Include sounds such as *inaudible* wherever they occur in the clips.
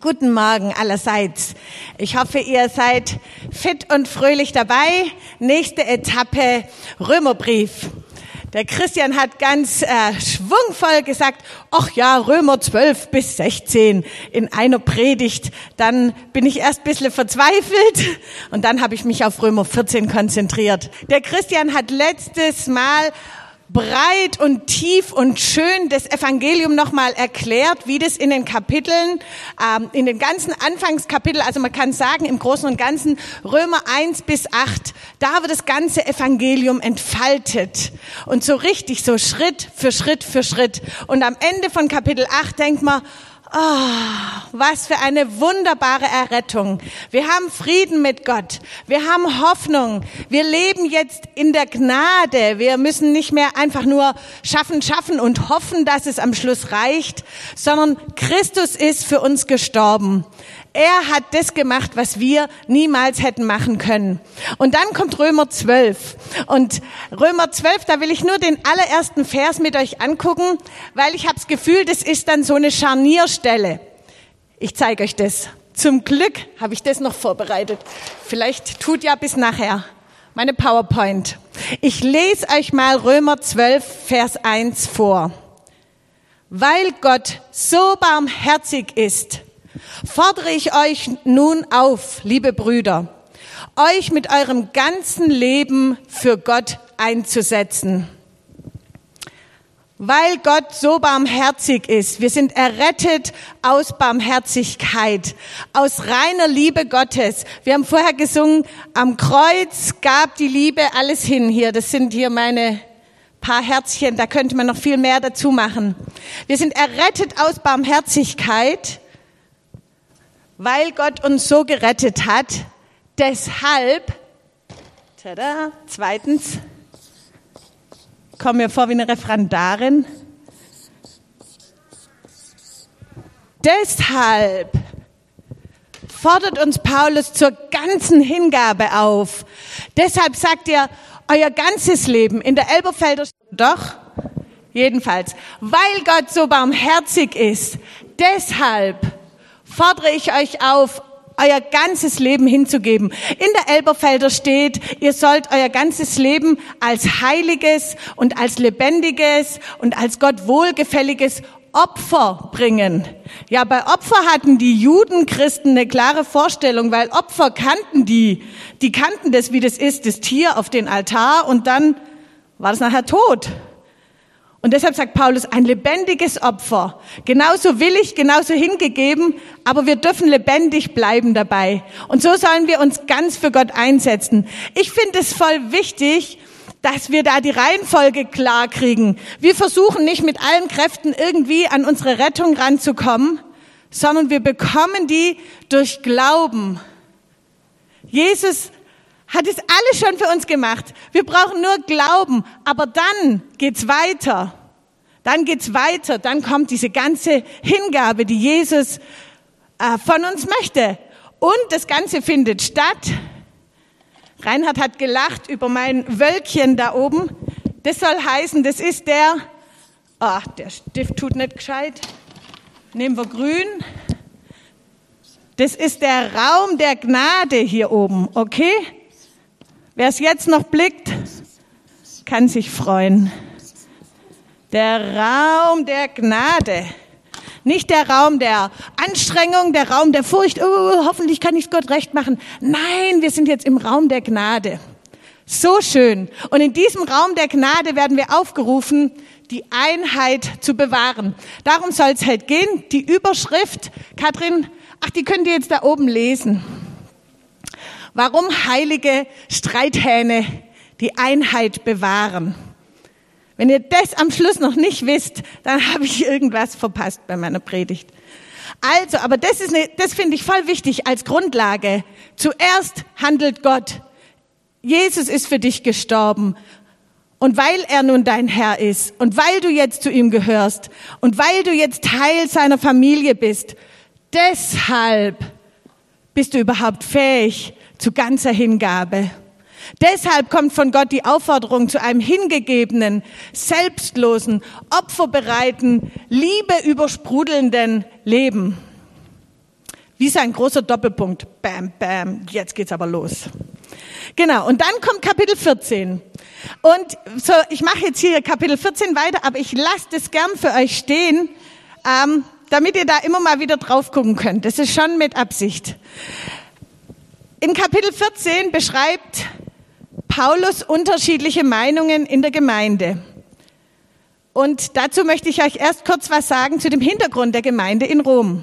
Guten Morgen allerseits. Ich hoffe, ihr seid fit und fröhlich dabei. Nächste Etappe Römerbrief. Der Christian hat ganz äh, schwungvoll gesagt, ach ja, Römer 12 bis 16 in einer Predigt. Dann bin ich erst ein bisschen verzweifelt und dann habe ich mich auf Römer 14 konzentriert. Der Christian hat letztes Mal breit und tief und schön das Evangelium nochmal erklärt, wie das in den Kapiteln, ähm, in den ganzen Anfangskapiteln, also man kann sagen im Großen und Ganzen Römer 1 bis 8, da wird das ganze Evangelium entfaltet und so richtig, so Schritt für Schritt für Schritt. Und am Ende von Kapitel 8 denkt man, Oh, was für eine wunderbare Errettung. Wir haben Frieden mit Gott. Wir haben Hoffnung. Wir leben jetzt in der Gnade. Wir müssen nicht mehr einfach nur schaffen, schaffen und hoffen, dass es am Schluss reicht, sondern Christus ist für uns gestorben. Er hat das gemacht, was wir niemals hätten machen können. Und dann kommt Römer 12. Und Römer 12, da will ich nur den allerersten Vers mit euch angucken, weil ich habe das Gefühl, das ist dann so eine Scharnierstelle. Ich zeige euch das. Zum Glück habe ich das noch vorbereitet. Vielleicht tut ja bis nachher meine PowerPoint. Ich lese euch mal Römer 12, Vers 1 vor. Weil Gott so barmherzig ist, fordere ich euch nun auf, liebe Brüder, euch mit eurem ganzen Leben für Gott einzusetzen. Weil Gott so barmherzig ist. Wir sind errettet aus Barmherzigkeit, aus reiner Liebe Gottes. Wir haben vorher gesungen, am Kreuz gab die Liebe alles hin. Hier, das sind hier meine paar Herzchen, da könnte man noch viel mehr dazu machen. Wir sind errettet aus Barmherzigkeit weil Gott uns so gerettet hat. Deshalb, tada, zweitens, kommen wir vor wie eine Referendarin. Deshalb fordert uns Paulus zur ganzen Hingabe auf. Deshalb sagt er, euer ganzes Leben in der Elberfelder, doch, jedenfalls, weil Gott so barmherzig ist, deshalb fordere ich euch auf, euer ganzes Leben hinzugeben. In der Elberfelder steht, ihr sollt euer ganzes Leben als heiliges und als lebendiges und als Gott wohlgefälliges Opfer bringen. Ja, bei Opfer hatten die Judenchristen eine klare Vorstellung, weil Opfer kannten die. Die kannten das, wie das ist, das Tier auf den Altar und dann war das nachher tot. Und deshalb sagt Paulus, ein lebendiges Opfer, genauso willig, genauso hingegeben, aber wir dürfen lebendig bleiben dabei. Und so sollen wir uns ganz für Gott einsetzen. Ich finde es voll wichtig, dass wir da die Reihenfolge klar kriegen. Wir versuchen nicht mit allen Kräften irgendwie an unsere Rettung ranzukommen, sondern wir bekommen die durch Glauben. Jesus hat es alles schon für uns gemacht. Wir brauchen nur Glauben, aber dann geht's weiter. Dann geht's weiter, dann kommt diese ganze Hingabe, die Jesus äh, von uns möchte. Und das Ganze findet statt. Reinhard hat gelacht über mein Wölkchen da oben. Das soll heißen, das ist der, ach, der Stift tut nicht gescheit. Nehmen wir grün. Das ist der Raum der Gnade hier oben, okay? Wer es jetzt noch blickt, kann sich freuen. Der Raum der Gnade. Nicht der Raum der Anstrengung, der Raum der Furcht, oh, hoffentlich kann ich Gott recht machen. Nein, wir sind jetzt im Raum der Gnade. So schön. Und in diesem Raum der Gnade werden wir aufgerufen, die Einheit zu bewahren. Darum soll es halt gehen. Die Überschrift, Katrin, ach, die könnt ihr jetzt da oben lesen. Warum heilige Streithähne die Einheit bewahren. Wenn ihr das am Schluss noch nicht wisst, dann habe ich irgendwas verpasst bei meiner Predigt. Also, aber das das finde ich voll wichtig als Grundlage. Zuerst handelt Gott. Jesus ist für dich gestorben. Und weil er nun dein Herr ist und weil du jetzt zu ihm gehörst und weil du jetzt Teil seiner Familie bist, deshalb bist du überhaupt fähig, zu ganzer Hingabe. Deshalb kommt von Gott die Aufforderung zu einem hingegebenen, selbstlosen, opferbereiten, Liebe übersprudelnden Leben. Wie so ein großer Doppelpunkt. Bam, bam, jetzt geht's aber los. Genau, und dann kommt Kapitel 14. Und so, ich mache jetzt hier Kapitel 14 weiter, aber ich lasse das gern für euch stehen, ähm, damit ihr da immer mal wieder drauf gucken könnt. Das ist schon mit Absicht. In Kapitel 14 beschreibt Paulus unterschiedliche Meinungen in der Gemeinde. Und dazu möchte ich euch erst kurz was sagen zu dem Hintergrund der Gemeinde in Rom.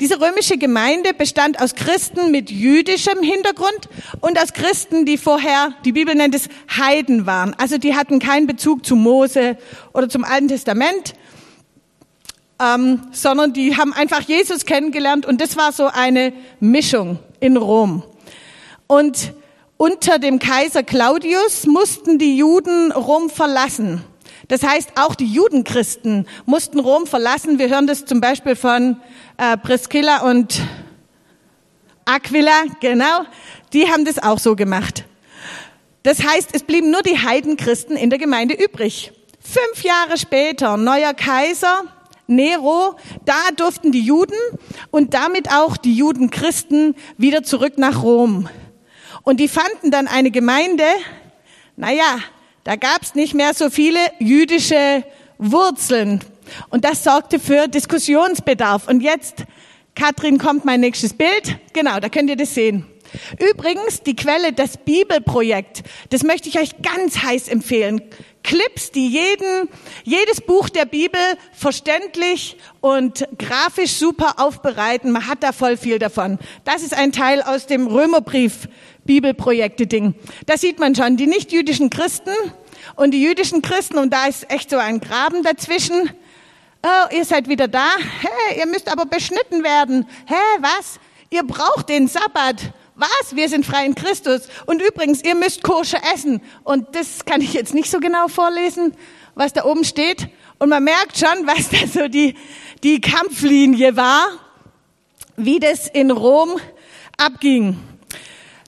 Diese römische Gemeinde bestand aus Christen mit jüdischem Hintergrund und aus Christen, die vorher, die Bibel nennt es Heiden waren. Also die hatten keinen Bezug zu Mose oder zum Alten Testament, ähm, sondern die haben einfach Jesus kennengelernt und das war so eine Mischung in Rom. Und unter dem Kaiser Claudius mussten die Juden Rom verlassen. Das heißt, auch die Judenchristen mussten Rom verlassen. Wir hören das zum Beispiel von äh, Priscilla und Aquila, genau. Die haben das auch so gemacht. Das heißt, es blieben nur die Heidenchristen in der Gemeinde übrig. Fünf Jahre später, neuer Kaiser, Nero, da durften die Juden und damit auch die Judenchristen wieder zurück nach Rom. Und die fanden dann eine Gemeinde, naja, da gab's nicht mehr so viele jüdische Wurzeln. Und das sorgte für Diskussionsbedarf. Und jetzt, Katrin, kommt mein nächstes Bild. Genau, da könnt ihr das sehen. Übrigens, die Quelle, das Bibelprojekt, das möchte ich euch ganz heiß empfehlen. Clips, die jeden, jedes Buch der Bibel verständlich und grafisch super aufbereiten. Man hat da voll viel davon. Das ist ein Teil aus dem Römerbrief Bibelprojekte-Ding. Da sieht man schon die nicht-jüdischen Christen und die jüdischen Christen und da ist echt so ein Graben dazwischen. Oh, ihr seid wieder da. Hä, ihr müsst aber beschnitten werden. Hä, was? Ihr braucht den Sabbat. Was? Wir sind frei in Christus. Und übrigens, ihr müsst koscher essen. Und das kann ich jetzt nicht so genau vorlesen, was da oben steht. Und man merkt schon, *laughs* was da so die, die Kampflinie war, wie das in Rom abging.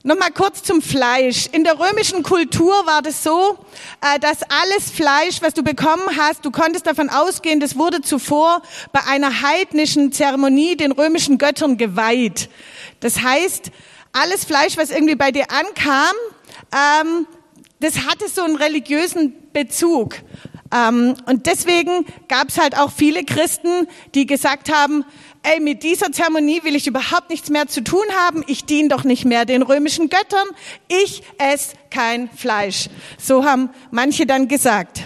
Nochmal kurz zum Fleisch. In der römischen Kultur war das so, äh, dass alles Fleisch, was du bekommen hast, du konntest davon ausgehen, das wurde zuvor bei einer heidnischen Zeremonie den römischen Göttern geweiht. Das heißt, alles Fleisch, was irgendwie bei dir ankam, ähm, das hatte so einen religiösen Bezug. Ähm, und deswegen gab es halt auch viele Christen, die gesagt haben, ey, mit dieser Zeremonie will ich überhaupt nichts mehr zu tun haben. Ich diene doch nicht mehr den römischen Göttern. Ich esse kein Fleisch. So haben manche dann gesagt.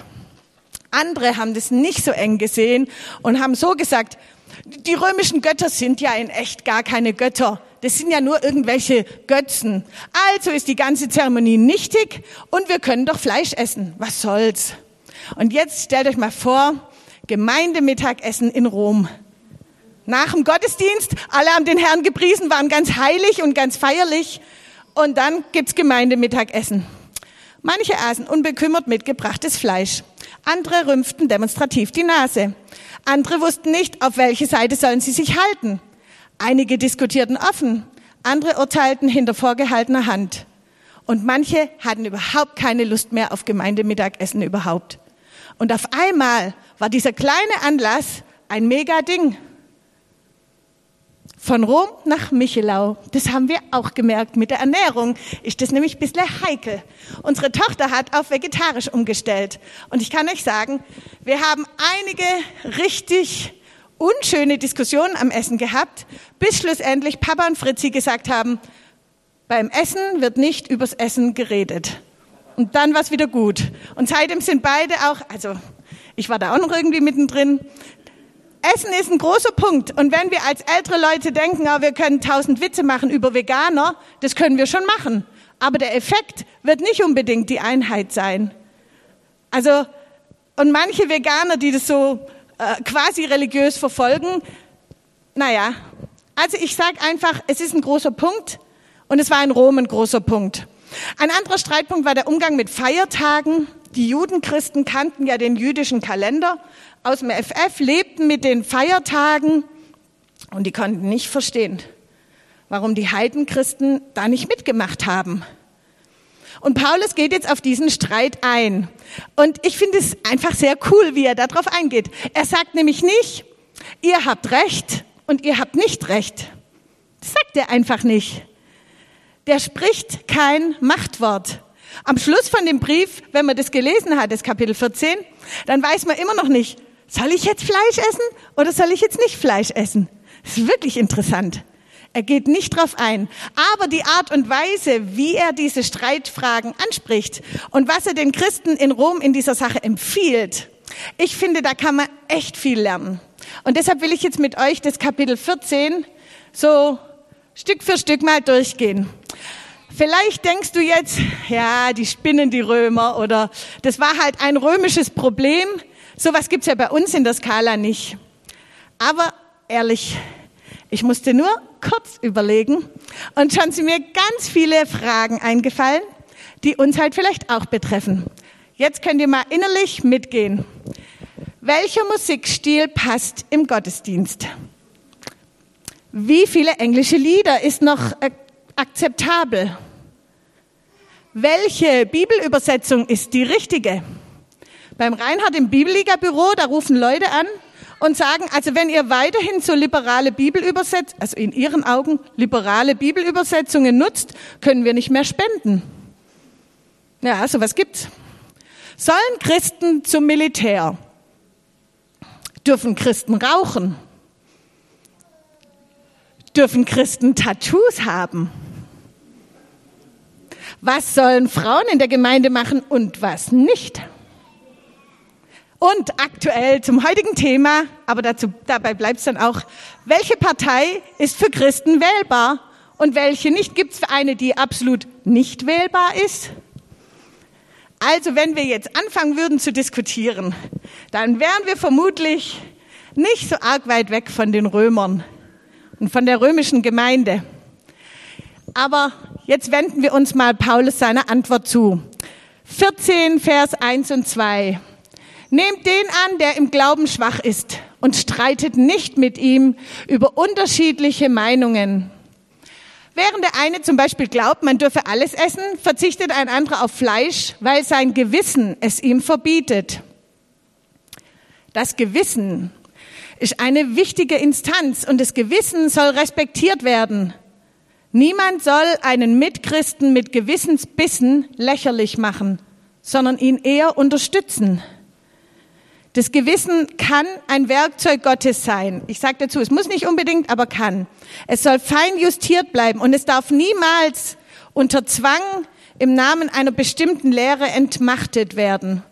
Andere haben das nicht so eng gesehen und haben so gesagt, die römischen Götter sind ja in echt gar keine Götter das sind ja nur irgendwelche Götzen. Also ist die ganze Zeremonie nichtig und wir können doch Fleisch essen. Was soll's? Und jetzt stellt euch mal vor, Gemeindemittagessen in Rom. Nach dem Gottesdienst, alle haben den Herrn gepriesen, waren ganz heilig und ganz feierlich. Und dann gibt's Gemeindemittagessen. Manche aßen unbekümmert mitgebrachtes Fleisch. Andere rümpften demonstrativ die Nase. Andere wussten nicht, auf welche Seite sollen sie sich halten. Einige diskutierten offen, andere urteilten hinter vorgehaltener Hand. Und manche hatten überhaupt keine Lust mehr auf Gemeindemittagessen überhaupt. Und auf einmal war dieser kleine Anlass ein mega Ding. Von Rom nach Michelau. Das haben wir auch gemerkt. Mit der Ernährung ist das nämlich ein bisschen heikel. Unsere Tochter hat auf vegetarisch umgestellt. Und ich kann euch sagen, wir haben einige richtig unschöne Diskussionen am Essen gehabt, bis schlussendlich Papa und Fritzi gesagt haben, beim Essen wird nicht übers Essen geredet. Und dann war es wieder gut. Und seitdem sind beide auch, also ich war da auch noch irgendwie mittendrin. Essen ist ein großer Punkt. Und wenn wir als ältere Leute denken, oh, wir können tausend Witze machen über Veganer, das können wir schon machen. Aber der Effekt wird nicht unbedingt die Einheit sein. Also, und manche Veganer, die das so äh, quasi religiös verfolgen. Naja, also ich sage einfach, es ist ein großer Punkt und es war in Rom ein großer Punkt. Ein anderer Streitpunkt war der Umgang mit Feiertagen. Die Judenchristen kannten ja den jüdischen Kalender aus dem FF, lebten mit den Feiertagen und die konnten nicht verstehen, warum die Heidenchristen da nicht mitgemacht haben. Und Paulus geht jetzt auf diesen Streit ein. Und ich finde es einfach sehr cool, wie er darauf eingeht. Er sagt nämlich nicht, ihr habt Recht und ihr habt nicht Recht. checkt er einfach nicht. Der spricht kein Machtwort. Am Schluss von dem Brief, wenn man das gelesen hat, das Kapitel 14, dann weiß man immer noch nicht, soll ich jetzt Fleisch essen oder soll ich jetzt nicht Fleisch essen? Das ist wirklich interessant. Er geht nicht drauf ein. Aber die Art und Weise, wie er diese Streitfragen anspricht und was er den Christen in Rom in dieser Sache empfiehlt, ich finde, da kann man echt viel lernen. Und deshalb will ich jetzt mit euch das Kapitel 14 so Stück für Stück mal durchgehen. Vielleicht denkst du jetzt, ja, die spinnen die Römer oder das war halt ein römisches Problem. Sowas gibt's ja bei uns in der Skala nicht. Aber ehrlich, ich musste nur kurz überlegen und schon sind mir ganz viele Fragen eingefallen, die uns halt vielleicht auch betreffen. Jetzt könnt ihr mal innerlich mitgehen. Welcher Musikstil passt im Gottesdienst? Wie viele englische Lieder ist noch äh, akzeptabel? Welche Bibelübersetzung ist die richtige? Beim Reinhard im Bibelliga-Büro, da rufen Leute an und sagen, also wenn ihr weiterhin so liberale Bibelübersetzungen, also in ihren Augen liberale Bibelübersetzungen nutzt, können wir nicht mehr spenden. Ja, sowas gibt's. Sollen Christen zum Militär? Dürfen Christen rauchen? Dürfen Christen Tattoos haben? Was sollen Frauen in der Gemeinde machen und was nicht? Und aktuell zum heutigen Thema, aber dazu, dabei bleibt es dann auch, welche Partei ist für Christen wählbar und welche nicht? Gibt es eine, die absolut nicht wählbar ist? Also wenn wir jetzt anfangen würden zu diskutieren, dann wären wir vermutlich nicht so arg weit weg von den Römern und von der römischen Gemeinde. Aber jetzt wenden wir uns mal Paulus seiner Antwort zu. 14, Vers 1 und 2. Nehmt den an, der im Glauben schwach ist und streitet nicht mit ihm über unterschiedliche Meinungen. Während der eine zum Beispiel glaubt, man dürfe alles essen, verzichtet ein anderer auf Fleisch, weil sein Gewissen es ihm verbietet. Das Gewissen ist eine wichtige Instanz und das Gewissen soll respektiert werden. Niemand soll einen Mitchristen mit Gewissensbissen lächerlich machen, sondern ihn eher unterstützen. Das Gewissen kann ein Werkzeug Gottes sein. Ich sage dazu, es muss nicht unbedingt, aber kann. Es soll fein justiert bleiben und es darf niemals unter Zwang im Namen einer bestimmten Lehre entmachtet werden.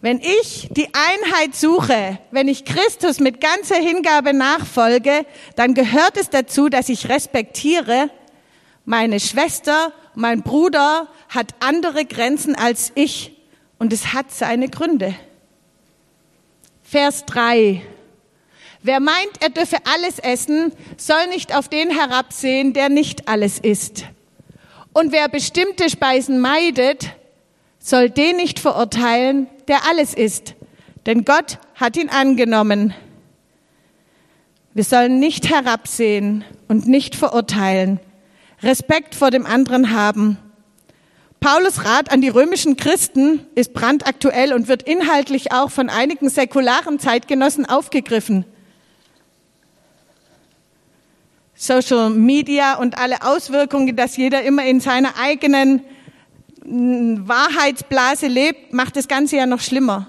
Wenn ich die Einheit suche, wenn ich Christus mit ganzer Hingabe nachfolge, dann gehört es dazu, dass ich respektiere, meine Schwester, mein Bruder hat andere Grenzen als ich und es hat seine Gründe. Vers 3. Wer meint, er dürfe alles essen, soll nicht auf den herabsehen, der nicht alles isst. Und wer bestimmte Speisen meidet, soll den nicht verurteilen, der alles isst. Denn Gott hat ihn angenommen. Wir sollen nicht herabsehen und nicht verurteilen, Respekt vor dem anderen haben Paulus Rat an die römischen Christen ist brandaktuell und wird inhaltlich auch von einigen säkularen Zeitgenossen aufgegriffen. Social Media und alle Auswirkungen, dass jeder immer in seiner eigenen mm, Wahrheitsblase lebt, macht das Ganze ja noch schlimmer.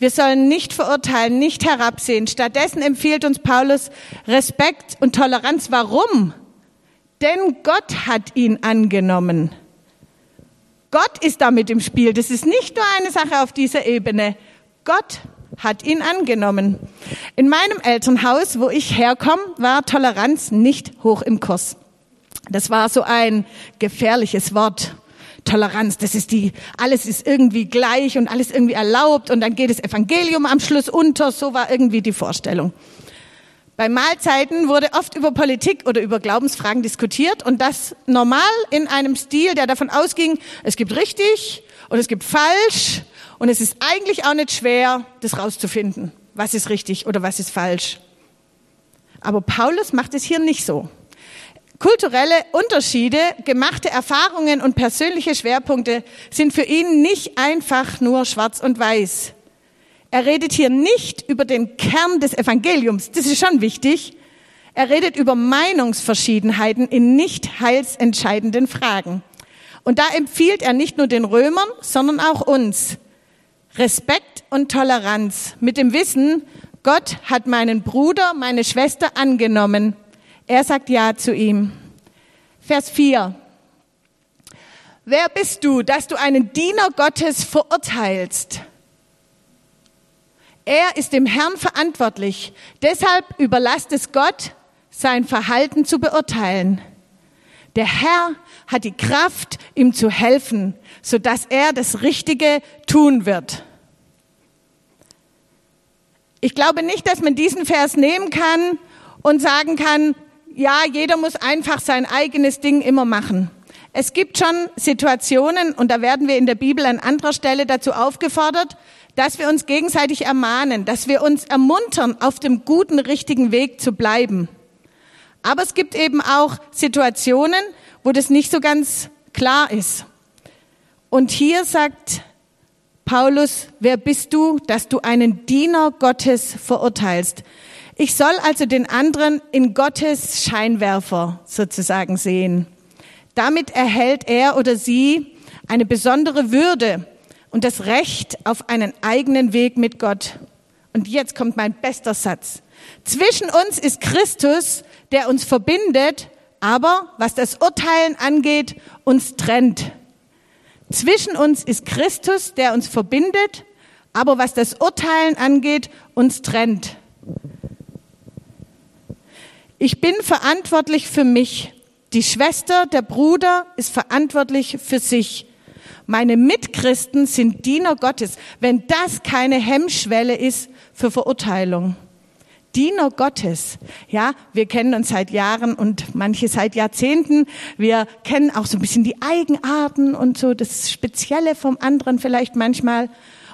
Wir sollen nicht verurteilen, nicht herabsehen. Stattdessen empfiehlt uns Paulus Respekt und Toleranz. Warum? Denn Gott hat ihn angenommen. Gott ist damit im Spiel. Das ist nicht nur eine Sache auf dieser Ebene. Gott hat ihn angenommen. In meinem Elternhaus, wo ich herkomme, war Toleranz nicht hoch im Kurs. Das war so ein gefährliches Wort. Toleranz, das ist die, alles ist irgendwie gleich und alles irgendwie erlaubt und dann geht das Evangelium am Schluss unter. So war irgendwie die Vorstellung. Bei Mahlzeiten wurde oft über Politik oder über Glaubensfragen diskutiert und das normal in einem Stil, der davon ausging, es gibt richtig und es gibt falsch und es ist eigentlich auch nicht schwer, das rauszufinden, was ist richtig oder was ist falsch. Aber Paulus macht es hier nicht so. Kulturelle Unterschiede, gemachte Erfahrungen und persönliche Schwerpunkte sind für ihn nicht einfach nur schwarz und weiß. Er redet hier nicht über den Kern des Evangeliums, das ist schon wichtig. Er redet über Meinungsverschiedenheiten in nicht heilsentscheidenden Fragen. Und da empfiehlt er nicht nur den Römern, sondern auch uns Respekt und Toleranz mit dem Wissen, Gott hat meinen Bruder, meine Schwester angenommen. Er sagt Ja zu ihm. Vers 4. Wer bist du, dass du einen Diener Gottes verurteilst? Er ist dem Herrn verantwortlich. Deshalb überlasst es Gott, sein Verhalten zu beurteilen. Der Herr hat die Kraft, ihm zu helfen, sodass er das Richtige tun wird. Ich glaube nicht, dass man diesen Vers nehmen kann und sagen kann, ja, jeder muss einfach sein eigenes Ding immer machen. Es gibt schon Situationen, und da werden wir in der Bibel an anderer Stelle dazu aufgefordert, dass wir uns gegenseitig ermahnen, dass wir uns ermuntern, auf dem guten, richtigen Weg zu bleiben. Aber es gibt eben auch Situationen, wo das nicht so ganz klar ist. Und hier sagt Paulus, wer bist du, dass du einen Diener Gottes verurteilst? Ich soll also den anderen in Gottes Scheinwerfer sozusagen sehen. Damit erhält er oder sie eine besondere Würde und das Recht auf einen eigenen Weg mit Gott. Und jetzt kommt mein bester Satz. Zwischen uns ist Christus, der uns verbindet, aber was das Urteilen angeht, uns trennt. Zwischen uns ist Christus, der uns verbindet, aber was das Urteilen angeht, uns trennt. Ich bin verantwortlich für mich. Die Schwester, der Bruder ist verantwortlich für sich. Meine Mitchristen sind Diener Gottes, wenn das keine Hemmschwelle ist für Verurteilung. Diener Gottes. Ja, wir kennen uns seit Jahren und manche seit Jahrzehnten. Wir kennen auch so ein bisschen die Eigenarten und so das Spezielle vom anderen vielleicht manchmal.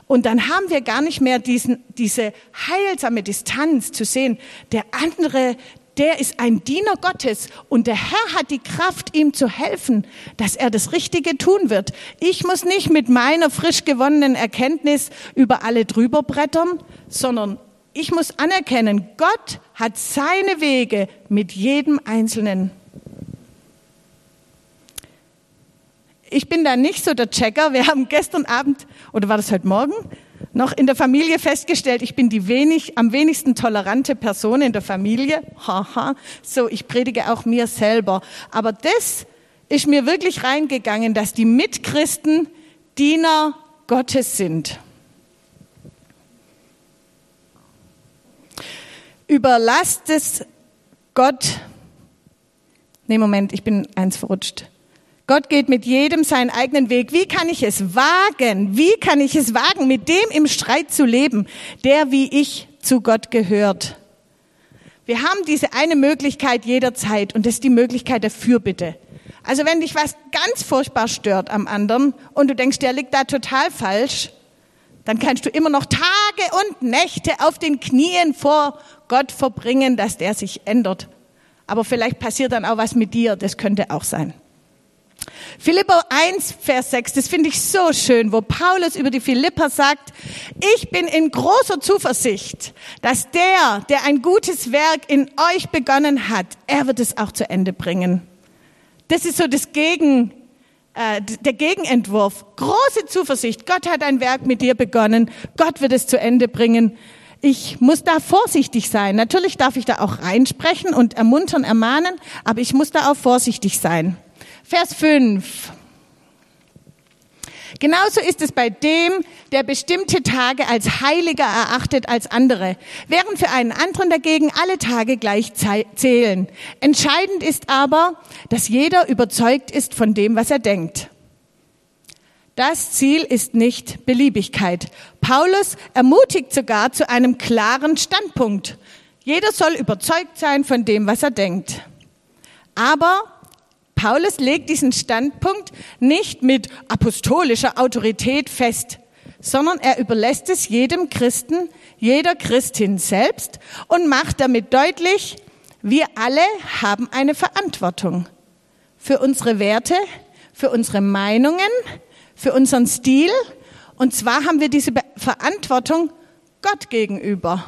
Und dann haben wir gar nicht mehr diesen, diese heilsame Distanz zu sehen. Der andere, der ist ein Diener Gottes und der Herr hat die Kraft, ihm zu helfen, dass er das Richtige tun wird. Ich muss nicht mit meiner frisch gewonnenen Erkenntnis über alle drüber brettern, sondern ich muss anerkennen, Gott hat seine Wege mit jedem Einzelnen. Ich bin da nicht so der Checker. Wir haben gestern Abend, oder war das heute Morgen, noch in der Familie festgestellt, ich bin die wenig, am wenigsten tolerante Person in der Familie. Haha, so, ich predige auch mir selber. Aber das ist mir wirklich reingegangen, dass die Mitchristen Diener Gottes sind. überlasst es Gott. Nee, Moment, ich bin eins verrutscht. Gott geht mit jedem seinen eigenen Weg. Wie kann ich es wagen? Wie kann ich es wagen, mit dem im Streit zu leben, der wie ich zu Gott gehört? Wir haben diese eine Möglichkeit jederzeit und das ist die Möglichkeit der Fürbitte. Also wenn dich was ganz furchtbar stört am anderen und du denkst, der liegt da total falsch, dann kannst du immer noch Tage und Nächte auf den Knien vor Gott verbringen, dass der sich ändert. Aber vielleicht passiert dann auch was mit dir, das könnte auch sein. Philipper 1, Vers 6, das finde ich so schön, wo Paulus über die Philipper sagt, ich bin in großer Zuversicht, dass der, der ein gutes Werk in euch begonnen hat, er wird es auch zu Ende bringen. Das ist so das Gegen, äh, der Gegenentwurf. Große Zuversicht. Gott hat ein Werk mit dir begonnen. Gott wird es zu Ende bringen. Ich muss da vorsichtig sein. Natürlich darf ich da auch reinsprechen und ermuntern, ermahnen, aber ich muss da auch vorsichtig sein. Vers 5. Genauso ist es bei dem, der bestimmte Tage als heiliger erachtet als andere, während für einen anderen dagegen alle Tage gleich zählen. Entscheidend ist aber, dass jeder überzeugt ist von dem, was er denkt. Das Ziel ist nicht Beliebigkeit. Paulus ermutigt sogar zu einem klaren Standpunkt. Jeder soll überzeugt sein von dem, was er denkt. Aber Paulus legt diesen Standpunkt nicht mit apostolischer Autorität fest, sondern er überlässt es jedem Christen, jeder Christin selbst und macht damit deutlich, wir alle haben eine Verantwortung für unsere Werte, für unsere Meinungen, für unseren Stil. Und zwar haben wir diese Verantwortung Gott gegenüber.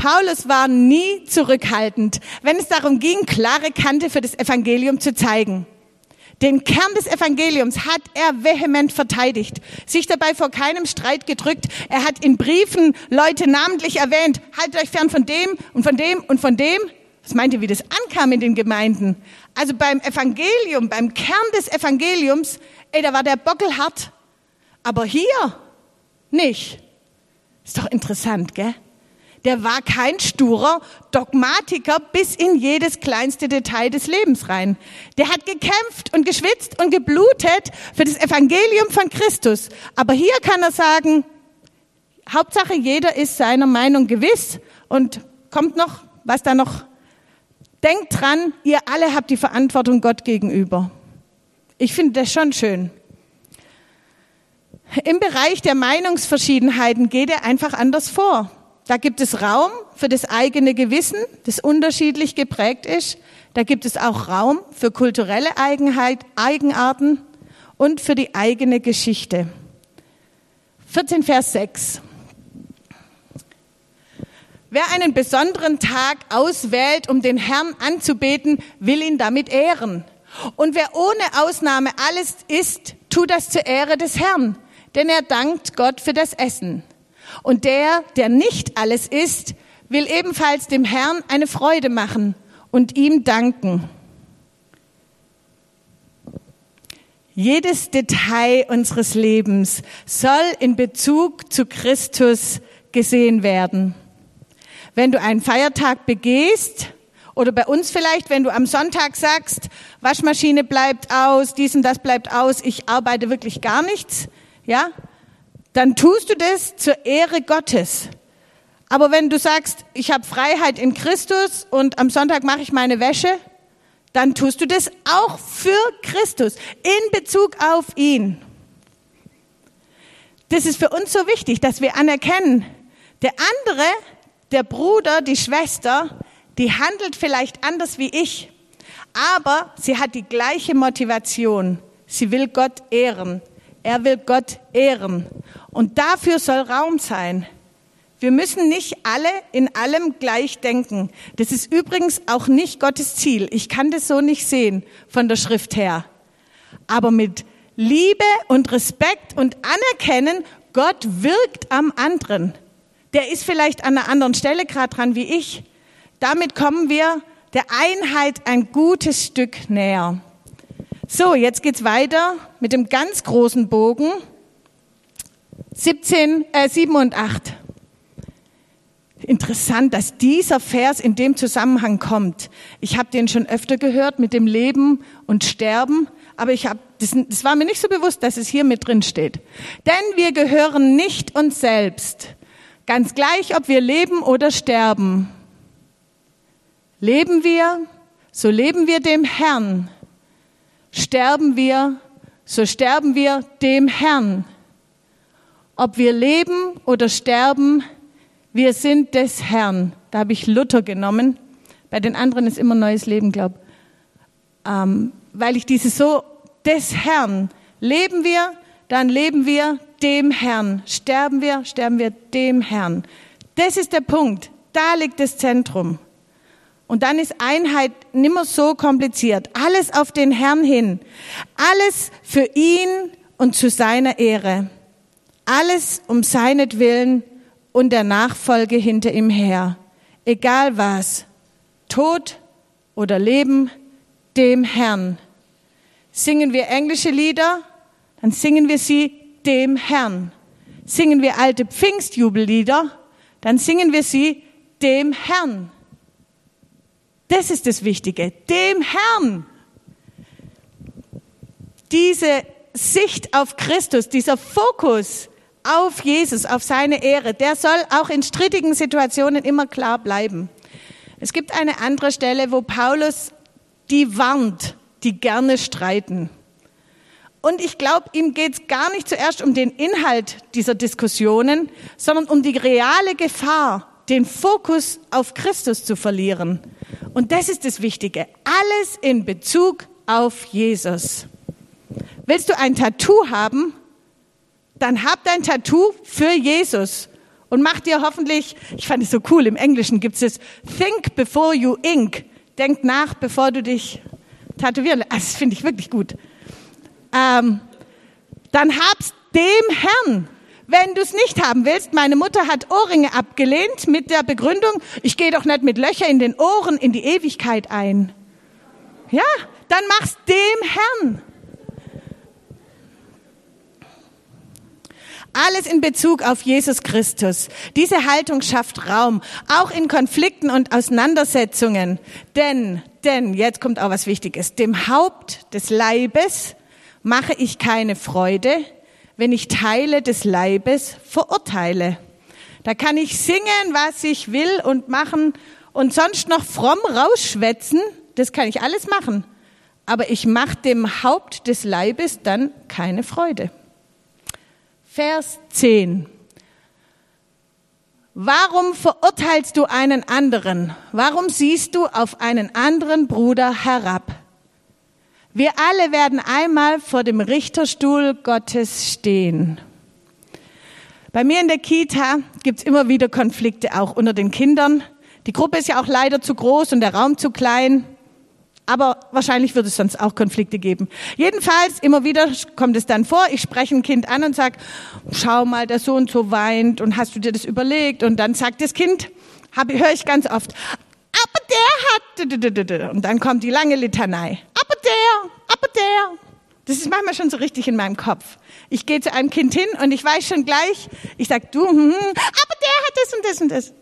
Paulus war nie zurückhaltend, wenn es darum ging, klare Kante für das Evangelium zu zeigen. Den Kern des Evangeliums hat er vehement verteidigt, sich dabei vor keinem Streit gedrückt. Er hat in Briefen Leute namentlich erwähnt, haltet euch fern von dem und von dem und von dem. Was meint ihr, wie das ankam in den Gemeinden? Also beim Evangelium, beim Kern des Evangeliums, ey, da war der Bockel hart. Aber hier nicht. Ist doch interessant, gell? Der war kein sturer Dogmatiker bis in jedes kleinste Detail des Lebens rein. Der hat gekämpft und geschwitzt und geblutet für das Evangelium von Christus. Aber hier kann er sagen, Hauptsache jeder ist seiner Meinung gewiss und kommt noch, was da noch. Denkt dran, ihr alle habt die Verantwortung Gott gegenüber. Ich finde das schon schön. Im Bereich der Meinungsverschiedenheiten geht er einfach anders vor. Da gibt es Raum für das eigene Gewissen, das unterschiedlich geprägt ist. Da gibt es auch Raum für kulturelle Eigenheit, Eigenarten und für die eigene Geschichte. 14 Vers 6. Wer einen besonderen Tag auswählt, um den Herrn anzubeten, will ihn damit ehren. Und wer ohne Ausnahme alles isst, tut das zur Ehre des Herrn, denn er dankt Gott für das Essen. Und der, der nicht alles isst, will ebenfalls dem Herrn eine Freude machen und ihm danken. Jedes Detail unseres Lebens soll in Bezug zu Christus gesehen werden. Wenn du einen Feiertag begehst, oder bei uns vielleicht, wenn du am Sonntag sagst, Waschmaschine bleibt aus, dies und das bleibt aus, ich arbeite wirklich gar nichts, ja, dann tust du das zur Ehre Gottes. Aber wenn du sagst, ich habe Freiheit in Christus und am Sonntag mache ich meine Wäsche, dann tust du das auch für Christus in Bezug auf ihn. Das ist für uns so wichtig, dass wir anerkennen, der andere, der Bruder, die Schwester, die handelt vielleicht anders wie ich, aber sie hat die gleiche Motivation. Sie will Gott ehren. Er will Gott ehren. Und dafür soll Raum sein. Wir müssen nicht alle in allem gleich denken. Das ist übrigens auch nicht Gottes Ziel. Ich kann das so nicht sehen von der Schrift her. Aber mit Liebe und Respekt und Anerkennen, Gott wirkt am anderen. Der ist vielleicht an einer anderen Stelle gerade dran wie ich. Damit kommen wir der Einheit ein gutes Stück näher. So, jetzt geht's weiter mit dem ganz großen Bogen. 17, äh, 7 und 8. Interessant, dass dieser Vers in dem Zusammenhang kommt. Ich habe den schon öfter gehört mit dem Leben und Sterben, aber ich hab, das, das war mir nicht so bewusst, dass es hier mit drin steht. Denn wir gehören nicht uns selbst, ganz gleich, ob wir leben oder sterben. Leben wir, so leben wir dem Herrn sterben wir, so sterben wir dem Herrn. Ob wir leben oder sterben, wir sind des Herrn. Da habe ich Luther genommen. Bei den anderen ist immer neues Leben, glaube ähm, Weil ich dieses so des Herrn. Leben wir, dann leben wir dem Herrn. Sterben wir, sterben wir dem Herrn. Das ist der Punkt. Da liegt das Zentrum. Und dann ist Einheit nimmer so kompliziert. Alles auf den Herrn hin. Alles für ihn und zu seiner Ehre. Alles um seinetwillen und der Nachfolge hinter ihm her. Egal was. Tod oder Leben, dem Herrn. Singen wir englische Lieder, dann singen wir sie dem Herrn. Singen wir alte Pfingstjubellieder, dann singen wir sie dem Herrn. Das ist das Wichtige, dem Herrn. Diese Sicht auf Christus, dieser Fokus auf Jesus, auf seine Ehre, der soll auch in strittigen Situationen immer klar bleiben. Es gibt eine andere Stelle, wo Paulus die warnt, die gerne streiten. Und ich glaube, ihm geht es gar nicht zuerst um den Inhalt dieser Diskussionen, sondern um die reale Gefahr, den Fokus auf Christus zu verlieren. Und das ist das Wichtige. Alles in Bezug auf Jesus. Willst du ein Tattoo haben? Dann hab dein Tattoo für Jesus Und mach dir hoffentlich, ich fand es so cool, im Englischen gibt es Think before you ink. Denk nach, bevor du dich tätowieren lässt. Das finde ich wirklich gut. Ähm, dann hab's dem Herrn. Wenn du es nicht haben willst, meine Mutter hat Ohrringe abgelehnt mit der Begründung, ich gehe doch nicht mit Löcher in den Ohren in die Ewigkeit ein. Ja, dann mach's dem Herrn. Alles in Bezug auf Jesus Christus. Diese Haltung schafft Raum, auch in Konflikten und Auseinandersetzungen. Denn, denn, jetzt kommt auch was Wichtiges, dem Haupt des Leibes mache ich keine Freude, wenn ich Teile des Leibes verurteile. Da kann ich singen, was ich will und machen und sonst noch fromm rausschwätzen. Das kann ich alles machen. Aber ich mache dem Haupt des Leibes dann keine Freude. Vers 10. Warum verurteilst du einen anderen? Warum siehst du auf einen anderen Bruder herab? Wir alle werden einmal vor dem Richterstuhl Gottes stehen. Bei mir in der Kita gibt's immer wieder Konflikte auch unter den Kindern. Die Gruppe ist ja auch leider zu groß und der Raum zu klein. Aber wahrscheinlich wird es sonst auch Konflikte geben. Jedenfalls, immer wieder kommt es dann vor, ich spreche ein Kind an und sage, schau mal, der so und so weint und hast du dir das überlegt? Und dann sagt das Kind, höre ich ganz oft, aber der hat, und dann kommt die lange Litanei, aber der, aber der. Das ist manchmal schon so richtig in meinem Kopf. Ich gehe zu einem Kind hin und ich weiß schon gleich, ich sag du, hm, hm, aber der hat das und das und das.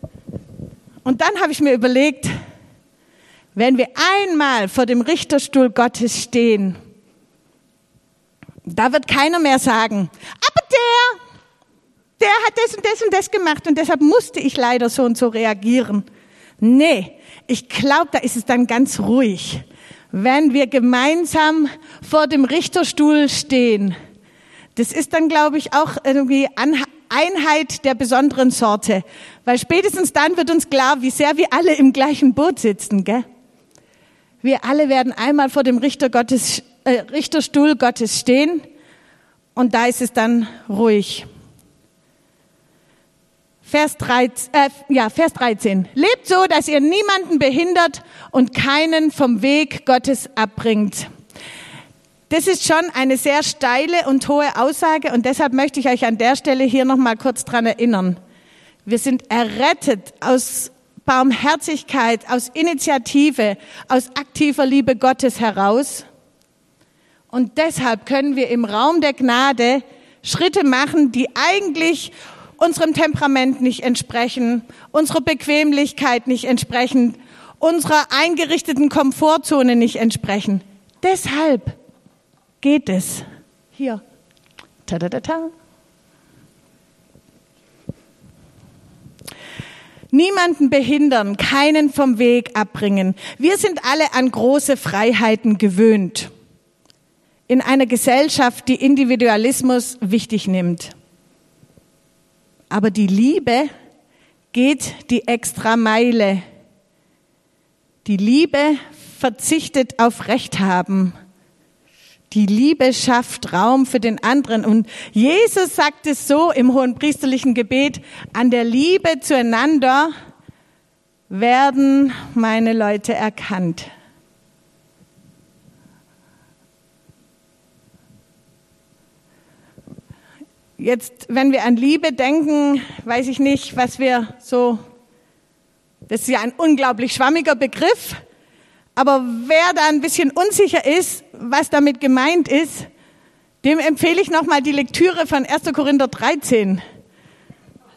Und dann habe ich mir überlegt, wenn wir einmal vor dem Richterstuhl Gottes stehen, da wird keiner mehr sagen, aber der, der hat das und das und das gemacht und deshalb musste ich leider so und so reagieren. Nee, ich glaube, da ist es dann ganz ruhig, wenn wir gemeinsam vor dem Richterstuhl stehen. Das ist dann, glaube ich, auch irgendwie Einheit der besonderen Sorte, weil spätestens dann wird uns klar, wie sehr wir alle im gleichen Boot sitzen, gell? Wir alle werden einmal vor dem Richter Gottes, äh, Richterstuhl Gottes stehen und da ist es dann ruhig. Vers 13, äh, ja, Vers 13. Lebt so, dass ihr niemanden behindert und keinen vom Weg Gottes abbringt. Das ist schon eine sehr steile und hohe Aussage und deshalb möchte ich euch an der Stelle hier noch mal kurz dran erinnern. Wir sind errettet aus Barmherzigkeit, aus Initiative, aus aktiver Liebe Gottes heraus. Und deshalb können wir im Raum der Gnade Schritte machen, die eigentlich unserem Temperament nicht entsprechen, unserer Bequemlichkeit nicht entsprechen, unserer eingerichteten Komfortzone nicht entsprechen. Deshalb geht es hier. Ta -ta -ta -ta. Niemanden behindern, keinen vom Weg abbringen. Wir sind alle an große Freiheiten gewöhnt. In einer Gesellschaft, die Individualismus wichtig nimmt. Aber die Liebe geht die extra Meile. Die Liebe verzichtet auf Recht haben. Die Liebe schafft Raum für den anderen. Und Jesus sagt es so im hohen priesterlichen Gebet, an der Liebe zueinander werden meine Leute erkannt. Jetzt, wenn wir an Liebe denken, weiß ich nicht, was wir so, das ist ja ein unglaublich schwammiger Begriff, aber wer da ein bisschen unsicher ist, was damit gemeint ist, dem empfehle ich nochmal die Lektüre von 1. Korinther 13.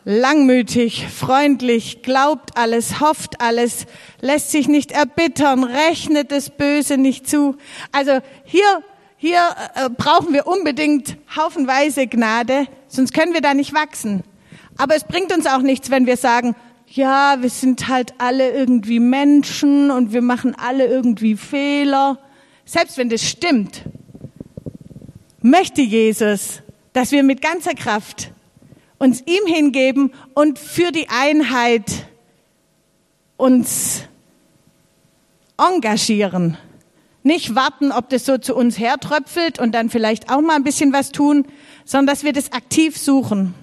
Langmütig, freundlich, glaubt alles, hofft alles, lässt sich nicht erbittern, rechnet das Böse nicht zu. Also hier, hier äh, brauchen wir unbedingt haufenweise Gnade, sonst können wir da nicht wachsen. Aber es bringt uns auch nichts, wenn wir sagen, ja, wir sind halt alle irgendwie Menschen und wir machen alle irgendwie Fehler. Selbst wenn das stimmt, möchte Jesus, dass wir mit ganzer Kraft uns ihm hingeben und für die Einheit uns engagieren. Nicht warten, ob das so zu uns hertröpfelt und dann vielleicht auch mal ein bisschen was tun, sondern dass wir das aktiv suchen.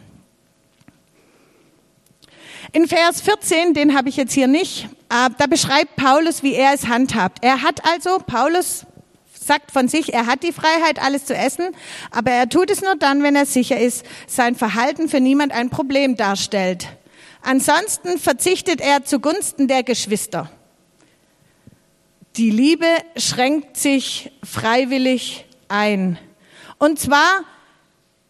In Vers 14, den habe ich jetzt hier nicht, äh, da beschreibt Paulus, wie er es handhabt. Er hat also, Paulus sagt von sich, er hat die Freiheit, alles zu essen, aber er tut es nur dann, wenn er sicher ist, sein Verhalten für niemand ein Problem darstellt. Ansonsten verzichtet er zugunsten der Geschwister. Die Liebe schränkt sich freiwillig ein. Und zwar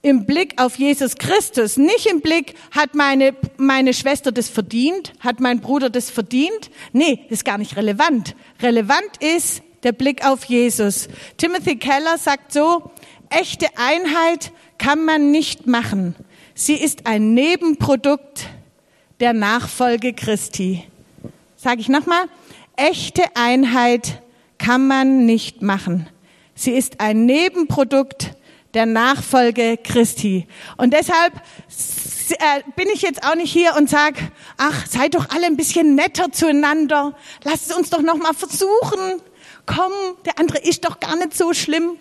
im Blick auf Jesus Christus, nicht im Blick, hat meine, meine Schwester das verdient, hat mein Bruder das verdient. Nee, ist gar nicht relevant. Relevant ist der Blick auf Jesus. Timothy Keller sagt so, echte Einheit kann man nicht machen. Sie ist ein Nebenprodukt der Nachfolge Christi. Sage ich nochmal, echte Einheit kann man nicht machen. Sie ist ein Nebenprodukt der Nachfolge Christi. Und deshalb äh, bin ich jetzt auch nicht hier und sag, ach, seid doch alle ein bisschen netter zueinander. Lasst es uns doch noch mal versuchen. Komm, der andere ist doch gar nicht so schlimm.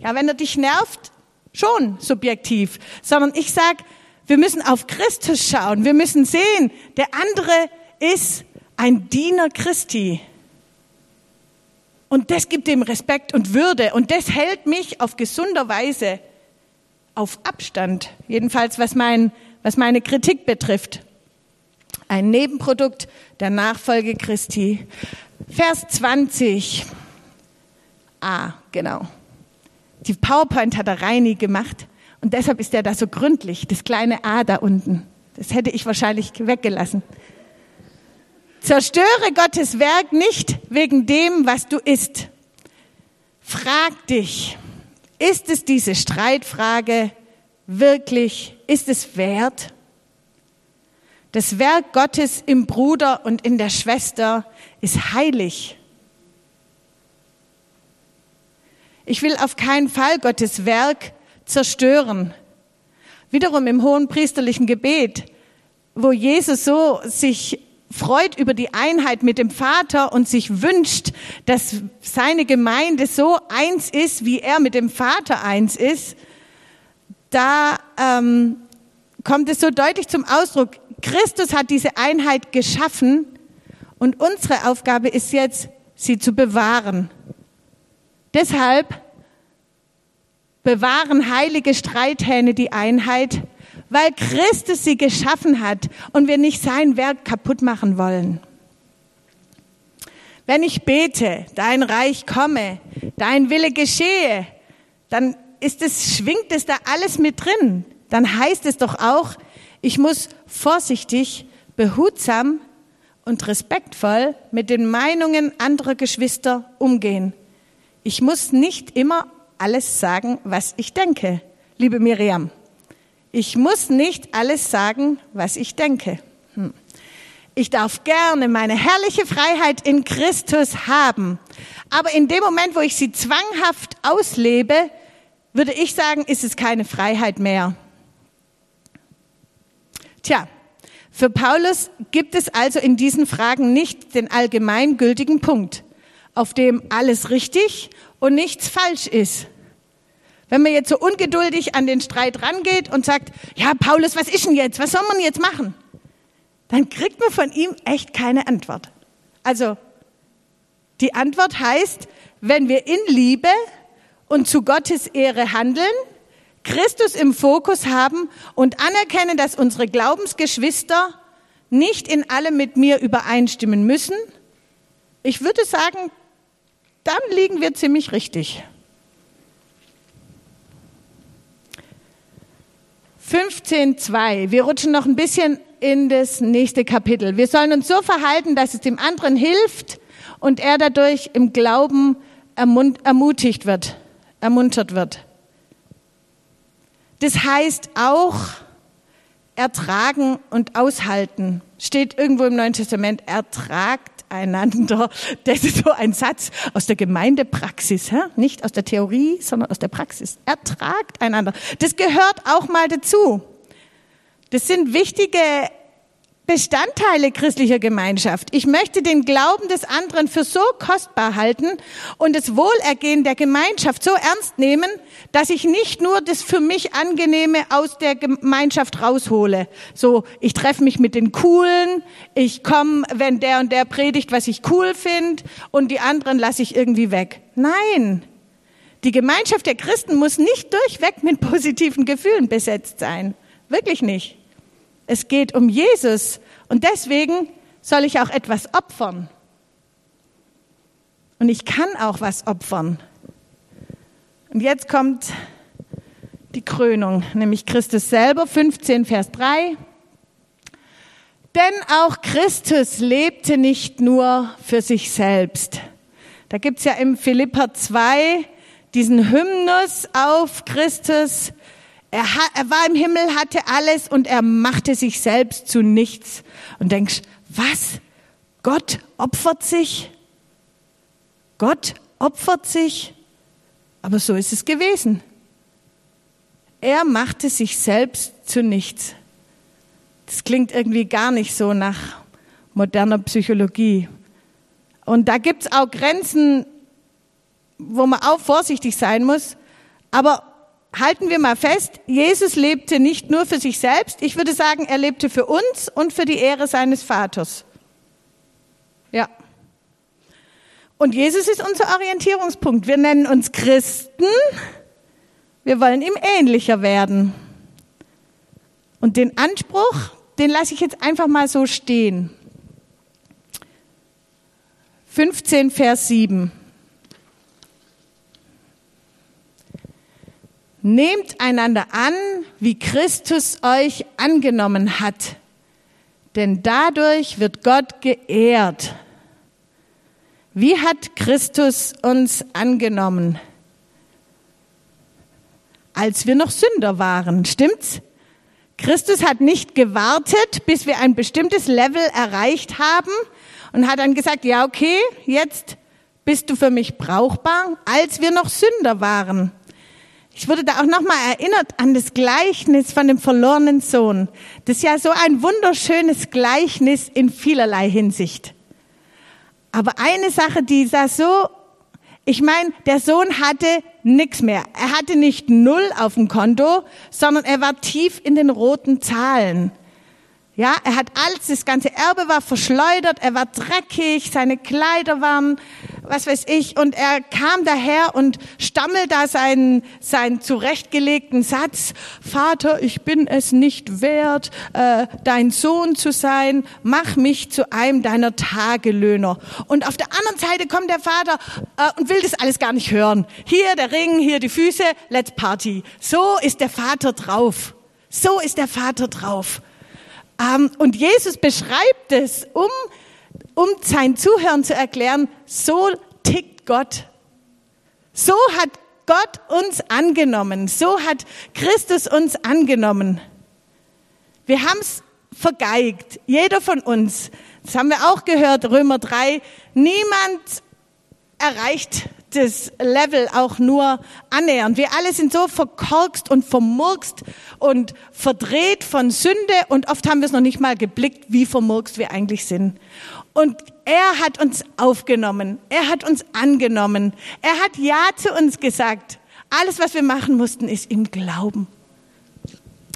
Ja, wenn er dich nervt, schon subjektiv. Sondern ich sag, wir müssen auf Christus schauen. Wir müssen sehen, der andere ist ein Diener Christi. Und das gibt dem Respekt und Würde. Und das hält mich auf gesunder Weise auf Abstand. Jedenfalls, was, mein, was meine Kritik betrifft. Ein Nebenprodukt der Nachfolge Christi. Vers 20. Ah, genau. Die PowerPoint hat der Reini gemacht. Und deshalb ist er da so gründlich. Das kleine A da unten. Das hätte ich wahrscheinlich weggelassen. Zerstöre Gottes Werk nicht wegen dem, was du isst. Frag dich, ist es diese Streitfrage wirklich, ist es wert? Das Werk Gottes im Bruder und in der Schwester ist heilig. Ich will auf keinen Fall Gottes Werk zerstören. Wiederum im hohen priesterlichen Gebet, wo Jesus so sich freut über die Einheit mit dem Vater und sich wünscht, dass seine Gemeinde so eins ist, wie er mit dem Vater eins ist, da ähm, kommt es so deutlich zum Ausdruck. Christus hat diese Einheit geschaffen und unsere Aufgabe ist jetzt, sie zu bewahren. Deshalb bewahren heilige Streithähne die Einheit weil Christus sie geschaffen hat und wir nicht sein Werk kaputt machen wollen. Wenn ich bete, dein Reich komme, dein Wille geschehe, dann ist es, schwingt es da alles mit drin. Dann heißt es doch auch, ich muss vorsichtig, behutsam und respektvoll mit den Meinungen anderer Geschwister umgehen. Ich muss nicht immer alles sagen, was ich denke, liebe Miriam. Ich muss nicht alles sagen, was ich denke. Hm. Ich darf gerne meine herrliche Freiheit in Christus haben. Aber in dem Moment, wo ich sie zwanghaft auslebe, würde ich sagen, ist es keine Freiheit mehr. Tja, für Paulus gibt es also in diesen Fragen nicht den allgemeingültigen Punkt, auf dem alles richtig und nichts falsch ist. Wenn man jetzt so ungeduldig an den Streit rangeht und sagt, ja, Paulus, was ist denn jetzt? Was soll man jetzt machen? Dann kriegt man von ihm echt keine Antwort. Also, die Antwort heißt, wenn wir in Liebe und zu Gottes Ehre handeln, Christus im Fokus haben und anerkennen, dass unsere Glaubensgeschwister nicht in allem mit mir übereinstimmen müssen, ich würde sagen, dann liegen wir ziemlich richtig. 15.2. Wir rutschen noch ein bisschen in das nächste Kapitel. Wir sollen uns so verhalten, dass es dem anderen hilft und er dadurch im Glauben ermutigt wird, ermuntert wird. Das heißt auch ertragen und aushalten. Steht irgendwo im Neuen Testament, ertragt einander. Das ist so ein Satz aus der Gemeindepraxis, hä? nicht aus der Theorie, sondern aus der Praxis. Ertragt einander. Das gehört auch mal dazu. Das sind wichtige Bestandteile christlicher Gemeinschaft. Ich möchte den Glauben des anderen für so kostbar halten und das Wohlergehen der Gemeinschaft so ernst nehmen, dass ich nicht nur das für mich angenehme aus der Gemeinschaft raushole. So, ich treffe mich mit den Coolen, ich komme, wenn der und der predigt, was ich cool finde und die anderen lasse ich irgendwie weg. Nein, die Gemeinschaft der Christen muss nicht durchweg mit positiven Gefühlen besetzt sein. Wirklich nicht. Es geht um Jesus und deswegen soll ich auch etwas opfern. Und ich kann auch was opfern. Und jetzt kommt die Krönung, nämlich Christus selber, 15 Vers 3. Denn auch Christus lebte nicht nur für sich selbst. Da gibt's ja im Philippa 2 diesen Hymnus auf Christus, er, hat, er war im Himmel, hatte alles und er machte sich selbst zu nichts. Und denkst, was? Gott opfert sich? Gott opfert sich? Aber so ist es gewesen. Er machte sich selbst zu nichts. Das klingt irgendwie gar nicht so nach moderner Psychologie. Und da gibt's auch Grenzen, wo man auch vorsichtig sein muss. Aber halten wir mal fest, Jesus lebte nicht nur für sich selbst, ich würde sagen, er lebte für uns und für die Ehre seines Vaters. Ja. Und Jesus ist unser Orientierungspunkt. Wir nennen uns Christen. Wir wollen ihm ähnlicher werden. Und den Anspruch, den lasse ich jetzt einfach mal so stehen. 15, Vers 7. Nehmt einander an, wie Christus euch angenommen hat, denn dadurch wird Gott geehrt. Wie hat Christus uns angenommen? Als wir noch Sünder waren, stimmt's? Christus hat nicht gewartet, bis wir ein bestimmtes Level erreicht haben und hat dann gesagt, ja okay, jetzt bist du für mich brauchbar, als wir noch Sünder waren. Ich wurde da auch nochmal erinnert an das Gleichnis von dem verlorenen Sohn. Das ist ja so ein wunderschönes Gleichnis in vielerlei Hinsicht. Aber eine Sache, die da so, ich meine, der Sohn hatte nichts mehr. Er hatte nicht null auf dem Konto, sondern er war tief in den roten Zahlen. Ja, er hat alles, das ganze Erbe war verschleudert, er war dreckig, seine Kleider waren, was weiß ich, und er kam daher und stammelt da seinen, seinen zurechtgelegten Satz, Vater, ich bin es nicht wert, äh, dein Sohn zu sein, mach mich zu einem deiner Tagelöhner. Und auf der anderen Seite kommt der Vater äh, und will das alles gar nicht hören. Hier der Ring, hier die Füße, let's party. So ist der Vater drauf. So ist der Vater drauf. Ähm, und Jesus beschreibt es, um, um sein Zuhören zu erklären, so tickt Gott. So hat Gott uns angenommen. So hat Christus uns angenommen. Wir haben es vergeigt. Jeder von uns. Das haben wir auch gehört, Römer 3. Niemand erreicht das Level auch nur annähernd. Wir alle sind so verkorkst und vermurkst und verdreht von Sünde und oft haben wir es noch nicht mal geblickt, wie vermurkst wir eigentlich sind. Und er hat uns aufgenommen. Er hat uns angenommen. Er hat Ja zu uns gesagt. Alles, was wir machen mussten, ist ihm glauben.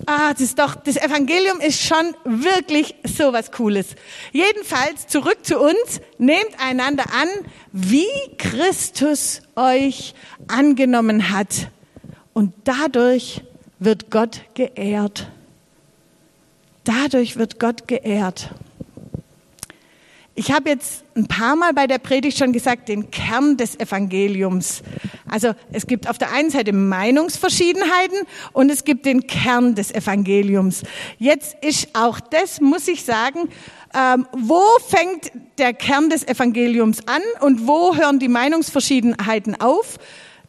Ah, das ist doch, das Evangelium ist schon wirklich so was Cooles. Jedenfalls zurück zu uns. Nehmt einander an, wie Christus euch angenommen hat. Und dadurch wird Gott geehrt. Dadurch wird Gott geehrt. Ich habe jetzt ein paar Mal bei der Predigt schon gesagt, den Kern des Evangeliums. Also es gibt auf der einen Seite Meinungsverschiedenheiten und es gibt den Kern des Evangeliums. Jetzt ist auch das, muss ich sagen, ähm, wo fängt der Kern des Evangeliums an und wo hören die Meinungsverschiedenheiten auf?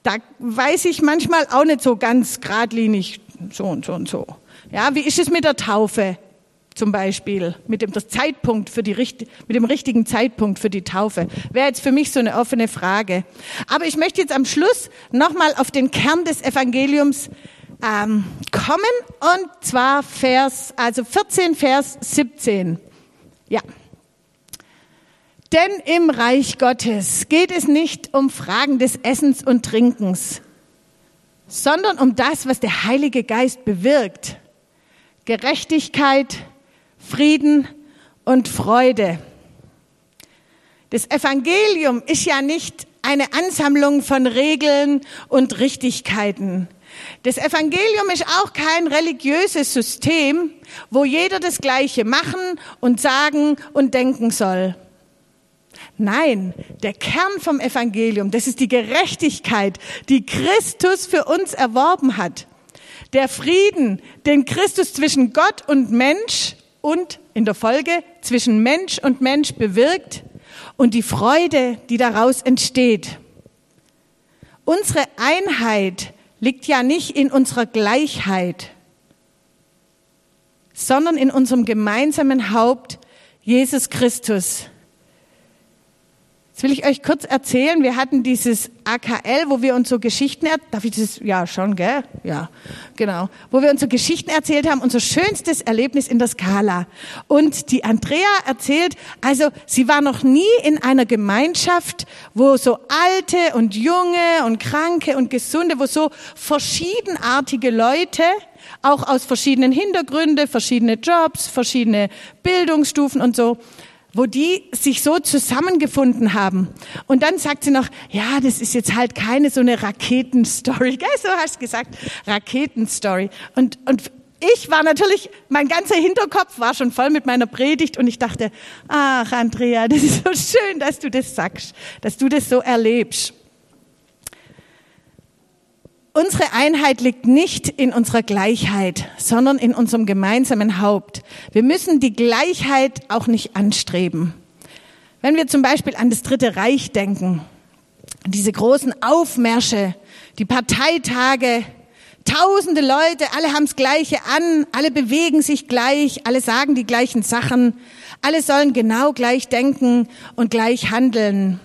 Da weiß ich manchmal auch nicht so ganz geradlinig so und so und so. Ja, wie ist es mit der Taufe? Zum Beispiel mit dem Zeitpunkt für die mit dem richtigen Zeitpunkt für die Taufe wäre jetzt für mich so eine offene Frage. Aber ich möchte jetzt am Schluss nochmal auf den Kern des Evangeliums ähm, kommen und zwar Vers also 14 Vers 17. Ja. Denn im Reich Gottes geht es nicht um Fragen des Essens und Trinkens, sondern um das, was der Heilige Geist bewirkt. Gerechtigkeit, Frieden und Freude. Das Evangelium ist ja nicht eine Ansammlung von Regeln und Richtigkeiten. Das Evangelium ist auch kein religiöses System, wo jeder das Gleiche machen und sagen und denken soll. Nein, der Kern vom Evangelium, das ist die Gerechtigkeit, die Christus für uns erworben hat. Der Frieden, den Christus zwischen Gott und Mensch und in der Folge zwischen Mensch und Mensch bewirkt und die Freude, die daraus entsteht. Unsere Einheit liegt ja nicht in unserer Gleichheit, sondern in unserem gemeinsamen Haupt, Jesus Christus. Will ich euch kurz erzählen, wir hatten dieses AKL, wo wir uns so Geschichten, darf ich das, ja schon, gell? Ja, genau. Wo wir uns so Geschichten erzählt haben, unser schönstes Erlebnis in der Skala. Und die Andrea erzählt, also sie war noch nie in einer Gemeinschaft, wo so alte und junge und kranke und gesunde, wo so verschiedenartige Leute, auch aus verschiedenen Hintergründen, verschiedene Jobs, verschiedene Bildungsstufen und so, wo die sich so zusammengefunden haben. Und dann sagt sie noch, ja, das ist jetzt halt keine so eine Raketenstory. *laughs* Gell, so hast du gesagt, Raketenstory. Und, und ich war natürlich, mein ganzer Hinterkopf war schon voll mit meiner Predigt und ich dachte, ach Andrea, *laughs* das ist so schön, dass du das sagst, dass du das so erlebst. Unsere Einheit liegt nicht in unserer Gleichheit, sondern in unserem gemeinsamen Haupt. Wir müssen die Gleichheit auch nicht anstreben. Wenn wir zum Beispiel an das Dritte Reich denken, diese großen Aufmärsche, die Parteitage, tausende Leute, alle haben das Gleiche an, alle bewegen sich gleich, alle sagen die gleichen Sachen, alle sollen genau gleich denken und gleich handeln.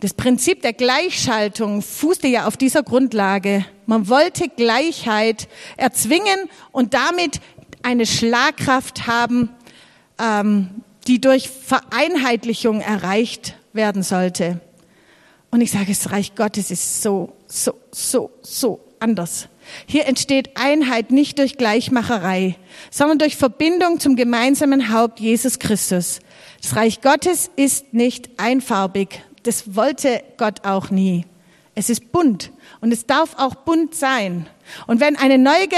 Das Prinzip der Gleichschaltung fußte ja auf dieser Grundlage. Man wollte Gleichheit erzwingen und damit eine Schlagkraft haben, ähm, die durch Vereinheitlichung erreicht werden sollte. Und ich sage, das Reich Gottes ist so, so, so, so anders. Hier entsteht Einheit nicht durch Gleichmacherei, sondern durch Verbindung zum gemeinsamen Haupt Jesus Christus. Das Reich Gottes ist nicht einfarbig, das wollte Gott auch nie. Es ist bunt und es darf auch bunt sein. Und wenn eine neue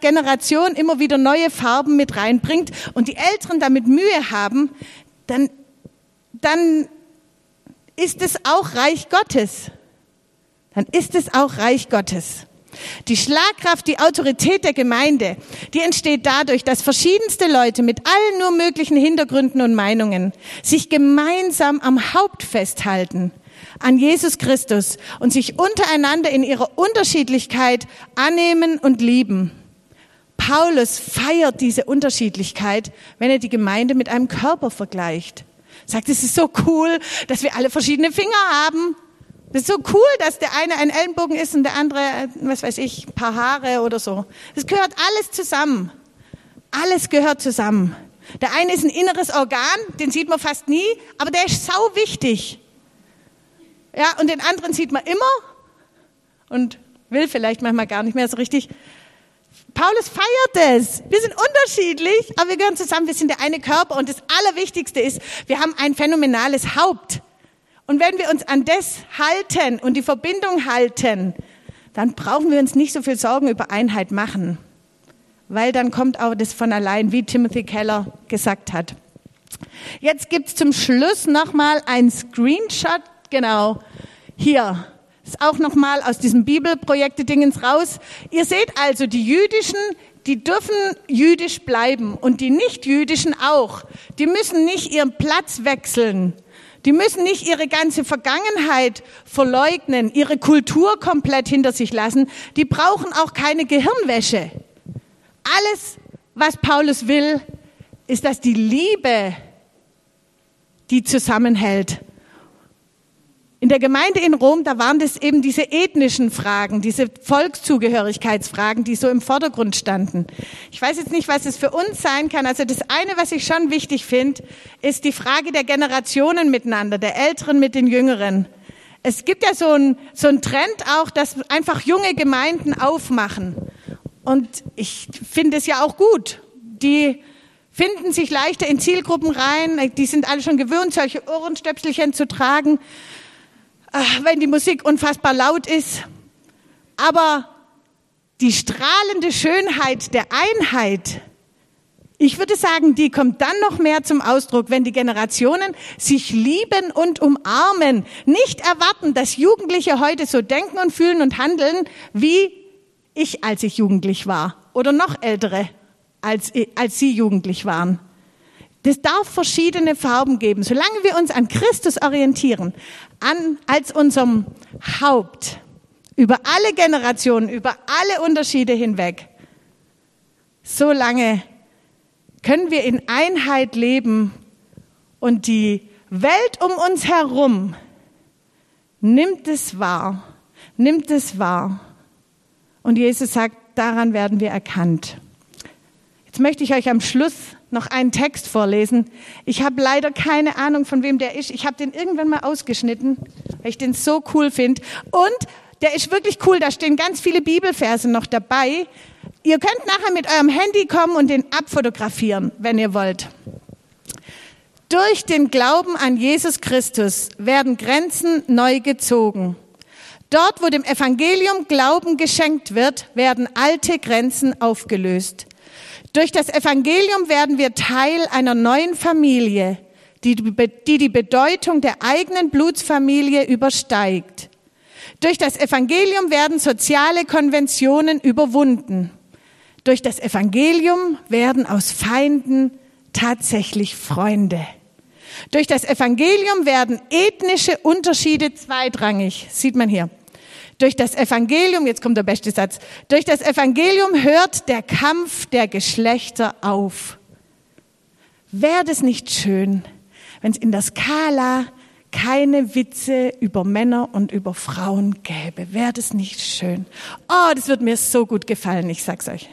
Generation immer wieder neue Farben mit reinbringt und die Älteren damit Mühe haben, dann, dann ist es auch Reich Gottes. Dann ist es auch Reich Gottes. Die Schlagkraft, die Autorität der Gemeinde, die entsteht dadurch, dass verschiedenste Leute mit allen nur möglichen Hintergründen und Meinungen sich gemeinsam am Haupt festhalten, an Jesus Christus und sich untereinander in ihrer Unterschiedlichkeit annehmen und lieben. Paulus feiert diese Unterschiedlichkeit, wenn er die Gemeinde mit einem Körper vergleicht. Sagt, es ist so cool, dass wir alle verschiedene Finger haben das ist so cool, dass der eine ein Ellenbogen ist und der andere, was weiß ich, ein paar Haare oder so. Das gehört alles zusammen. Alles gehört zusammen. Der eine ist ein inneres Organ, den sieht man fast nie, aber der ist sau wichtig. Ja, und den anderen sieht man immer und will vielleicht manchmal gar nicht mehr so richtig. Paulus feiert es. Wir sind unterschiedlich, aber wir gehören zusammen. Wir sind der eine Körper und das Allerwichtigste ist, wir haben ein phänomenales Haupt. Und wenn wir uns an das halten und die Verbindung halten, dann brauchen wir uns nicht so viel Sorgen über Einheit machen, weil dann kommt auch das von allein, wie Timothy Keller gesagt hat. Jetzt gibt's zum Schluss nochmal ein Screenshot, genau, hier. Ist auch nochmal aus diesem Bibelprojekte-Dingens raus. Ihr seht also, die Jüdischen, die dürfen jüdisch bleiben und die Nicht-Jüdischen auch. Die müssen nicht ihren Platz wechseln. Die müssen nicht ihre ganze Vergangenheit verleugnen, ihre Kultur komplett hinter sich lassen. Die brauchen auch keine Gehirnwäsche. Alles, was Paulus will, ist, dass die Liebe die zusammenhält. In der Gemeinde in Rom, da waren das eben diese ethnischen Fragen, diese Volkszugehörigkeitsfragen, die so im Vordergrund standen. Ich weiß jetzt nicht, was es für uns sein kann. Also das eine, was ich schon wichtig finde, ist die Frage der Generationen miteinander, der Älteren mit den Jüngeren. Es gibt ja so ein, so Trend auch, dass einfach junge Gemeinden aufmachen. Und ich finde es ja auch gut. Die finden sich leichter in Zielgruppen rein. Die sind alle schon gewöhnt, solche Ohrenstöpselchen zu tragen. Wenn die Musik unfassbar laut ist. Aber die strahlende Schönheit der Einheit, ich würde sagen, die kommt dann noch mehr zum Ausdruck, wenn die Generationen sich lieben und umarmen. Nicht erwarten, dass Jugendliche heute so denken und fühlen und handeln, wie ich, als ich jugendlich war. Oder noch ältere, als, als sie jugendlich waren. Das darf verschiedene Farben geben. Solange wir uns an Christus orientieren, an, als unserem Haupt, über alle Generationen, über alle Unterschiede hinweg, solange können wir in Einheit leben und die Welt um uns herum nimmt es wahr, nimmt es wahr. Und Jesus sagt, daran werden wir erkannt. Jetzt möchte ich euch am Schluss noch einen Text vorlesen. Ich habe leider keine Ahnung, von wem der ist. Ich habe den irgendwann mal ausgeschnitten, weil ich den so cool finde. Und der ist wirklich cool. Da stehen ganz viele Bibelverse noch dabei. Ihr könnt nachher mit eurem Handy kommen und den abfotografieren, wenn ihr wollt. Durch den Glauben an Jesus Christus werden Grenzen neu gezogen. Dort, wo dem Evangelium Glauben geschenkt wird, werden alte Grenzen aufgelöst. Durch das Evangelium werden wir Teil einer neuen Familie, die die, die Bedeutung der eigenen Blutsfamilie übersteigt. Durch das Evangelium werden soziale Konventionen überwunden. Durch das Evangelium werden aus Feinden tatsächlich Freunde. Durch das Evangelium werden ethnische Unterschiede zweitrangig, sieht man hier. Durch das Evangelium, jetzt kommt der beste Satz, durch das Evangelium hört der Kampf der Geschlechter auf. Wäre das nicht schön, wenn es in der Skala keine Witze über Männer und über Frauen gäbe? Wäre das nicht schön? Oh, das wird mir so gut gefallen, ich sag's euch.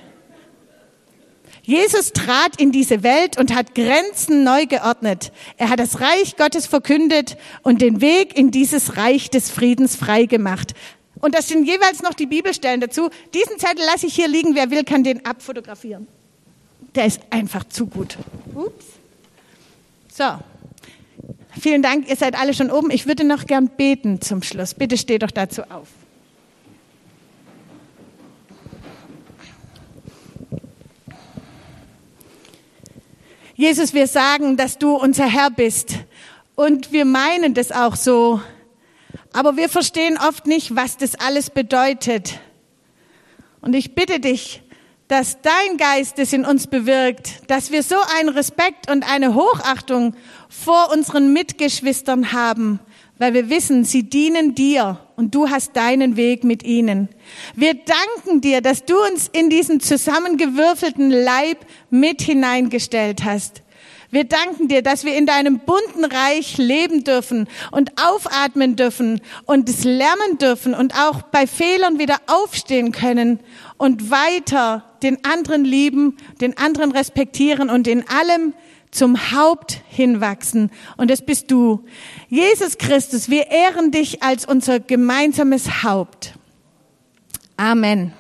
Jesus trat in diese Welt und hat Grenzen neu geordnet. Er hat das Reich Gottes verkündet und den Weg in dieses Reich des Friedens freigemacht. Und das sind jeweils noch die Bibelstellen dazu. Diesen Zettel lasse ich hier liegen. Wer will, kann den abfotografieren. Der ist einfach zu gut. Ups. So. Vielen Dank. Ihr seid alle schon oben. Ich würde noch gern beten zum Schluss. Bitte steht doch dazu auf. Jesus, wir sagen, dass du unser Herr bist. Und wir meinen das auch so. Aber wir verstehen oft nicht, was das alles bedeutet. Und ich bitte dich, dass dein Geist es in uns bewirkt, dass wir so einen Respekt und eine Hochachtung vor unseren Mitgeschwistern haben, weil wir wissen, sie dienen dir und du hast deinen Weg mit ihnen. Wir danken dir, dass du uns in diesen zusammengewürfelten Leib mit hineingestellt hast. Wir danken dir, dass wir in deinem bunten Reich leben dürfen und aufatmen dürfen und es lernen dürfen und auch bei Fehlern wieder aufstehen können und weiter den anderen lieben, den anderen respektieren und in allem zum Haupt hinwachsen. Und das bist du. Jesus Christus, wir ehren dich als unser gemeinsames Haupt. Amen.